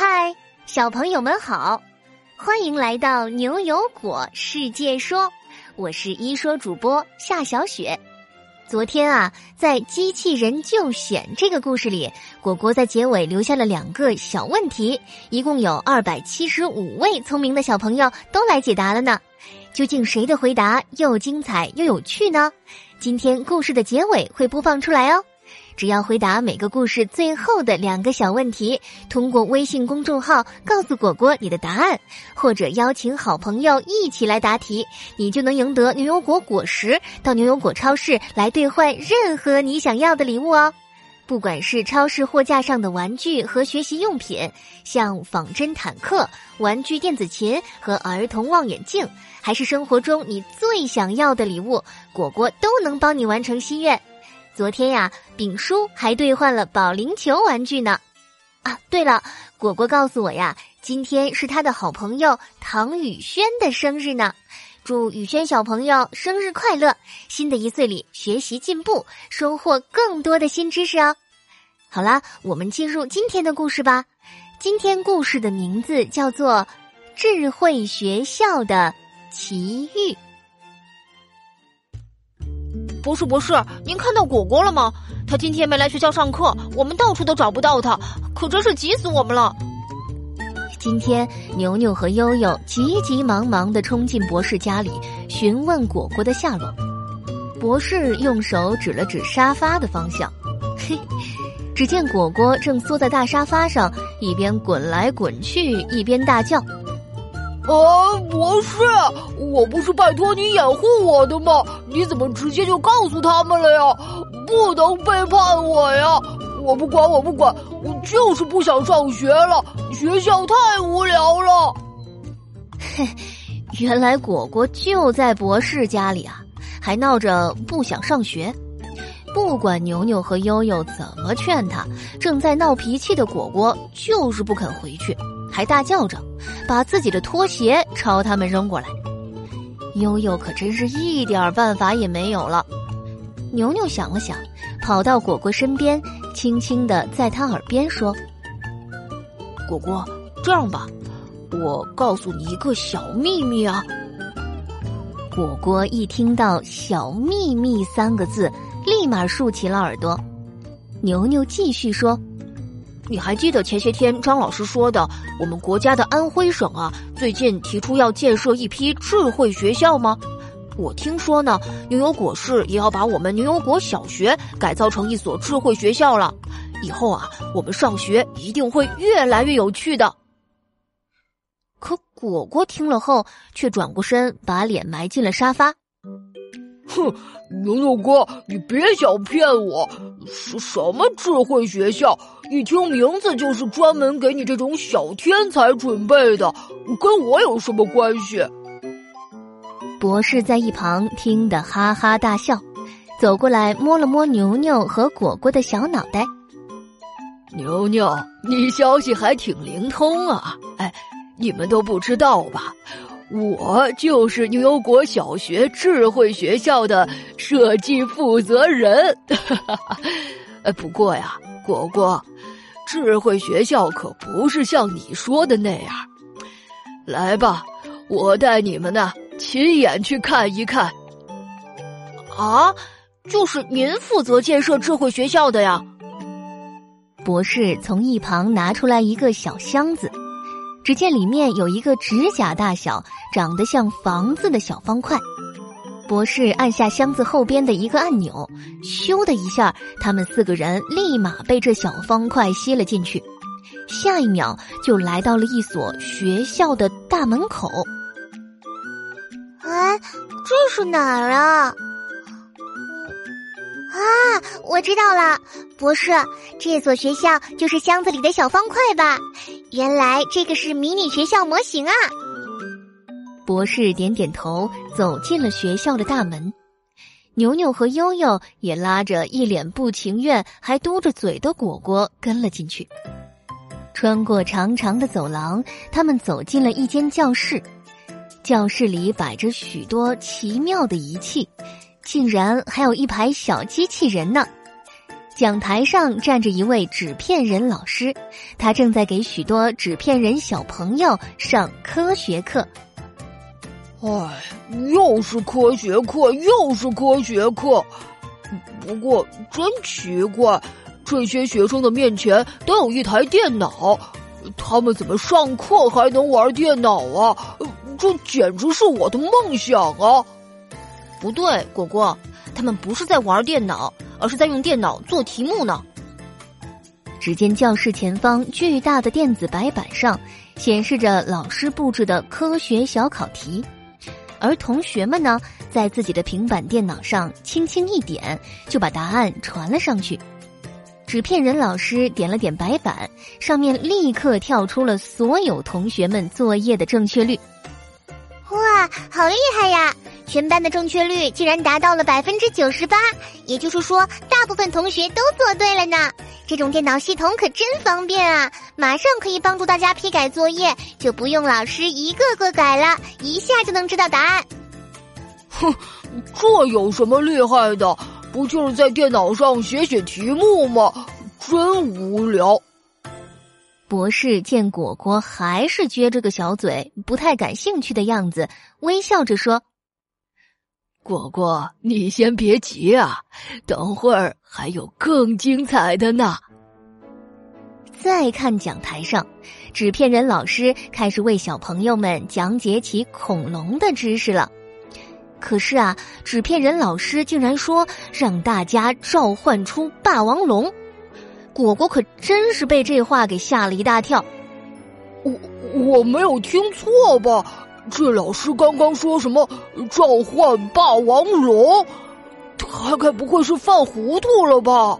嗨，小朋友们好，欢迎来到牛油果世界说，我是一说主播夏小雪。昨天啊，在机器人救险这个故事里，果果在结尾留下了两个小问题，一共有二百七十五位聪明的小朋友都来解答了呢。究竟谁的回答又精彩又有趣呢？今天故事的结尾会播放出来哦。只要回答每个故事最后的两个小问题，通过微信公众号告诉果果你的答案，或者邀请好朋友一起来答题，你就能赢得牛油果果实，到牛油果超市来兑换任何你想要的礼物哦。不管是超市货架上的玩具和学习用品，像仿真坦克、玩具电子琴和儿童望远镜，还是生活中你最想要的礼物，果果都能帮你完成心愿。昨天呀，丙叔还兑换了保龄球玩具呢。啊，对了，果果告诉我呀，今天是他的好朋友唐宇轩的生日呢。祝宇轩小朋友生日快乐！新的一岁里学习进步，收获更多的新知识哦。好啦，我们进入今天的故事吧。今天故事的名字叫做《智慧学校的奇遇》。博士，博士，您看到果果了吗？他今天没来学校上课，我们到处都找不到他，可真是急死我们了。今天，牛牛和悠悠急急忙忙的冲进博士家里，询问果果的下落。博士用手指了指沙发的方向，嘿，只见果果正缩在大沙发上，一边滚来滚去，一边大叫。啊，博士，我不是拜托你掩护我的吗？你怎么直接就告诉他们了呀？不能背叛我呀！我不管，我不管，我就是不想上学了，学校太无聊了。嘿，原来果果就在博士家里啊，还闹着不想上学。不管牛牛和悠悠怎么劝他，正在闹脾气的果果就是不肯回去。还大叫着，把自己的拖鞋朝他们扔过来。悠悠可真是一点办法也没有了。牛牛想了想，跑到果果身边，轻轻的在他耳边说：“果果，这样吧，我告诉你一个小秘密啊。”果果一听到“小秘密”三个字，立马竖起了耳朵。牛牛继续说。你还记得前些天张老师说的，我们国家的安徽省啊，最近提出要建设一批智慧学校吗？我听说呢，牛油果市也要把我们牛油果小学改造成一所智慧学校了。以后啊，我们上学一定会越来越有趣的。可果果听了后，却转过身，把脸埋进了沙发。哼，牛牛哥，你别想骗我！是什么智慧学校？一听名字就是专门给你这种小天才准备的，跟我有什么关系？博士在一旁听得哈哈大笑，走过来摸了摸牛牛和果果的小脑袋。牛牛，你消息还挺灵通啊！哎，你们都不知道吧？我就是牛油果小学智慧学校的设计负责人。呃，不过呀，果果，智慧学校可不是像你说的那样。来吧，我带你们呢，亲眼去看一看。啊，就是您负责建设智慧学校的呀？博士从一旁拿出来一个小箱子。只见里面有一个指甲大小、长得像房子的小方块。博士按下箱子后边的一个按钮，咻的一下，他们四个人立马被这小方块吸了进去。下一秒，就来到了一所学校的大门口。哎，这是哪儿啊？啊，我知道了，博士，这所学校就是箱子里的小方块吧？原来这个是迷你学校模型啊！博士点点头，走进了学校的大门。牛牛和悠悠也拉着一脸不情愿、还嘟着嘴的果果跟了进去。穿过长长的走廊，他们走进了一间教室。教室里摆着许多奇妙的仪器。竟然还有一排小机器人呢！讲台上站着一位纸片人老师，他正在给许多纸片人小朋友上科学课。唉，又是科学课，又是科学课。不过真奇怪，这些学生的面前都有一台电脑，他们怎么上课还能玩电脑啊？这简直是我的梦想啊！不对，果果，他们不是在玩电脑。而是在用电脑做题目呢。只见教室前方巨大的电子白板上显示着老师布置的科学小考题，而同学们呢，在自己的平板电脑上轻轻一点，就把答案传了上去。纸片人老师点了点白板，上面立刻跳出了所有同学们作业的正确率。哇，好厉害呀！全班的正确率竟然达到了百分之九十八，也就是说，大部分同学都做对了呢。这种电脑系统可真方便啊，马上可以帮助大家批改作业，就不用老师一个个改了，一下就能知道答案。哼，这有什么厉害的？不就是在电脑上写写题目吗？真无聊。博士见果果还是撅着个小嘴，不太感兴趣的样子，微笑着说。果果，你先别急啊，等会儿还有更精彩的呢。再看讲台上，纸片人老师开始为小朋友们讲解起恐龙的知识了。可是啊，纸片人老师竟然说让大家召唤出霸王龙，果果可真是被这话给吓了一大跳。我我没有听错吧？这老师刚刚说什么召唤霸王龙？他该不会是犯糊涂了吧？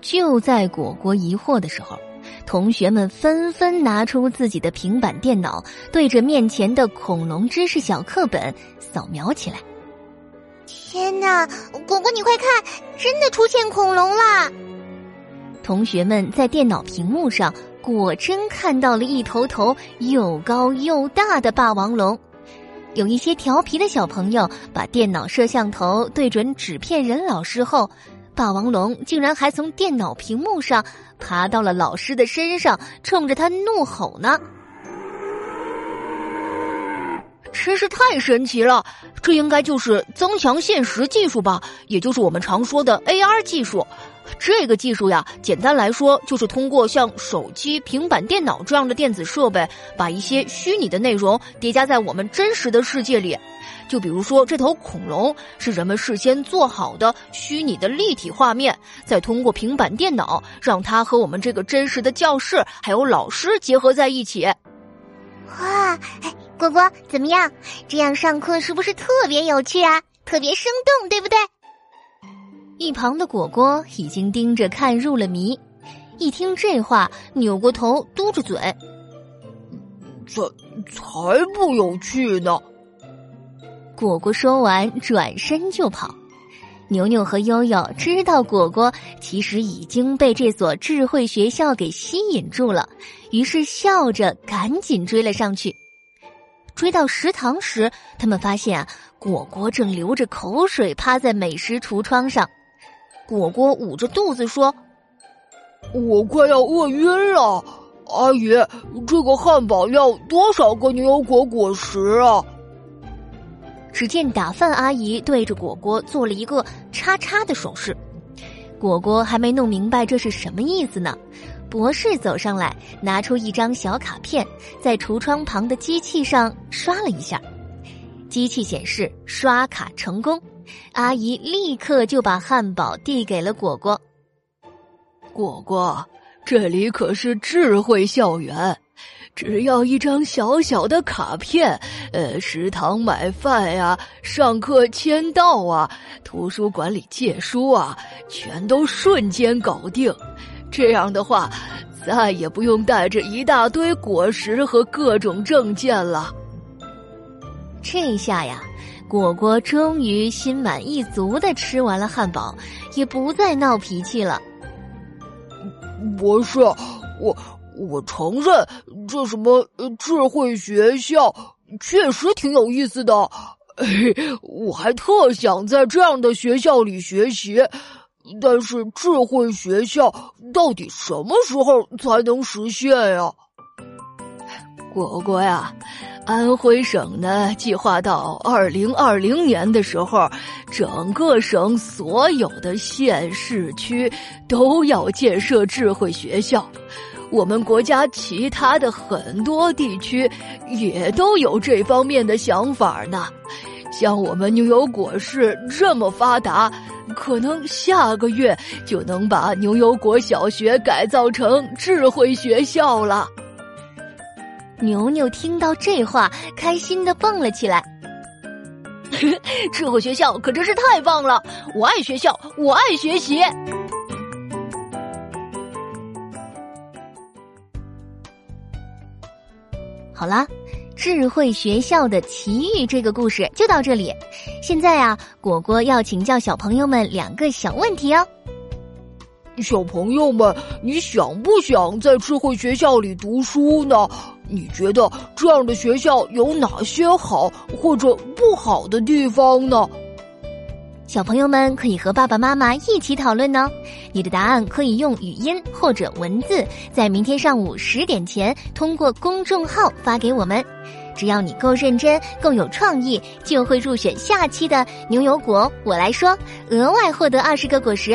就在果果疑惑的时候，同学们纷纷拿出自己的平板电脑，对着面前的恐龙知识小课本扫描起来。天哪！果果，你快看，真的出现恐龙了！同学们在电脑屏幕上。果真看到了一头头又高又大的霸王龙，有一些调皮的小朋友把电脑摄像头对准纸片人老师后，霸王龙竟然还从电脑屏幕上爬到了老师的身上，冲着他怒吼呢！真是太神奇了，这应该就是增强现实技术吧，也就是我们常说的 AR 技术。这个技术呀，简单来说就是通过像手机、平板电脑这样的电子设备，把一些虚拟的内容叠加在我们真实的世界里。就比如说，这头恐龙是人们事先做好的虚拟的立体画面，再通过平板电脑让它和我们这个真实的教室还有老师结合在一起。哇，哎，果果怎么样？这样上课是不是特别有趣啊？特别生动，对不对？一旁的果果已经盯着看入了迷，一听这话，扭过头嘟着嘴：“这才不有趣呢！”果果说完，转身就跑。牛牛和悠悠知道果果其实已经被这所智慧学校给吸引住了，于是笑着赶紧追了上去。追到食堂时，他们发现啊，果果正流着口水趴在美食橱窗上。果果捂着肚子说：“我快要饿晕了，阿姨，这个汉堡要多少个牛油果果实啊？”只见打饭阿姨对着果果做了一个叉叉的手势，果果还没弄明白这是什么意思呢。博士走上来，拿出一张小卡片，在橱窗旁的机器上刷了一下，机器显示刷卡成功。阿姨立刻就把汉堡递给了果果。果果，这里可是智慧校园，只要一张小小的卡片，呃，食堂买饭呀，上课签到啊，图书馆里借书啊，全都瞬间搞定。这样的话，再也不用带着一大堆果实和各种证件了。这下呀。果果终于心满意足的吃完了汉堡，也不再闹脾气了。博士，我我承认，这什么智慧学校确实挺有意思的，我还特想在这样的学校里学习。但是智慧学校到底什么时候才能实现呀？果果呀，安徽省呢计划到二零二零年的时候，整个省所有的县市区都要建设智慧学校。我们国家其他的很多地区也都有这方面的想法呢。像我们牛油果市这么发达，可能下个月就能把牛油果小学改造成智慧学校了。牛牛听到这话，开心的蹦了起来。智 慧学校可真是太棒了！我爱学校，我爱学习。好啦，智慧学校的奇遇这个故事就到这里。现在啊，果果要请教小朋友们两个小问题哦。小朋友们，你想不想在智慧学校里读书呢？你觉得这样的学校有哪些好或者不好的地方呢？小朋友们可以和爸爸妈妈一起讨论呢。你的答案可以用语音或者文字，在明天上午十点前通过公众号发给我们。只要你够认真、够有创意，就会入选下期的牛油果。我来说，额外获得二十个果实。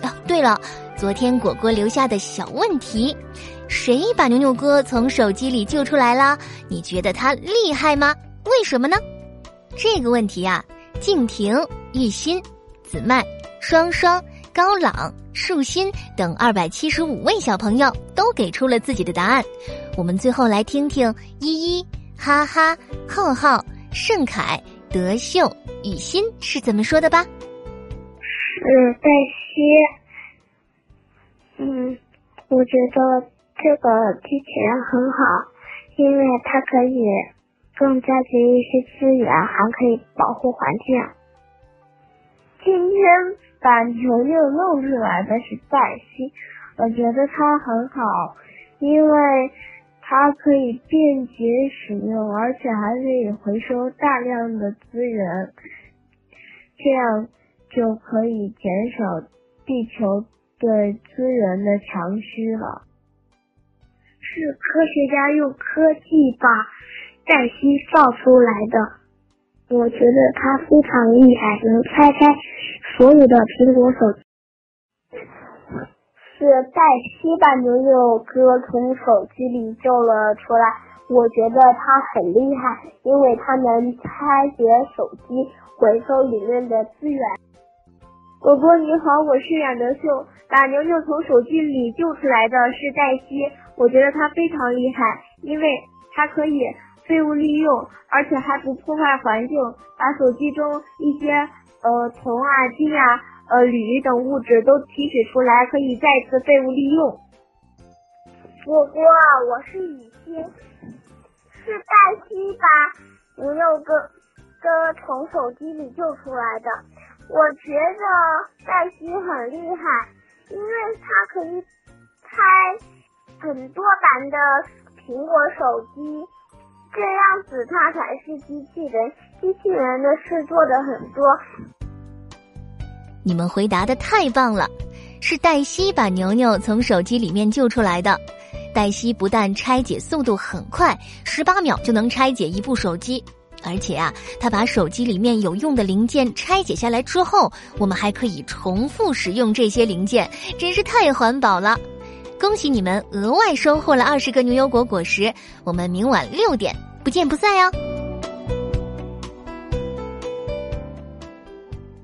啊，对了，昨天果果留下的小问题，谁把牛牛哥从手机里救出来了？你觉得他厉害吗？为什么呢？这个问题呀，静婷、玉欣、子曼、双双、高朗、树心等二百七十五位小朋友都给出了自己的答案。我们最后来听听依依、哈哈、浩浩、盛凯、德秀、雨欣是怎么说的吧。是黛西，嗯，我觉得这个机器人很好，因为它可以更加节约一些资源，还可以保护环境。今天把牛牛弄出来的是黛西，我觉得它很好，因为它可以便捷使用，而且还可以回收大量的资源，这样。就可以减少地球对资源的强需了。是科学家用科技把黛西造出来的，我觉得他非常厉害，能拆开所有的苹果手机。是黛西把牛牛哥从手机里救了出来，我觉得他很厉害，因为他能拆解手机，回收里面的资源。果果你好，我是冉德秀，把牛牛从手机里救出来的是黛西，我觉得她非常厉害，因为她可以废物利用，而且还不破坏环境，把手机中一些呃铜啊、金啊、呃铝等物质都提取出来，可以再次废物利用。果果，我是雨欣，是黛西把牛牛哥哥从手机里救出来的。我觉得黛西很厉害，因为它可以拆很多版的苹果手机，这样子它才是机器人。机器人的事做的很多。你们回答的太棒了，是黛西把牛牛从手机里面救出来的。黛西不但拆解速度很快，十八秒就能拆解一部手机。而且啊，他把手机里面有用的零件拆解下来之后，我们还可以重复使用这些零件，真是太环保了！恭喜你们额外收获了二十个牛油果果实，我们明晚六点不见不散哟。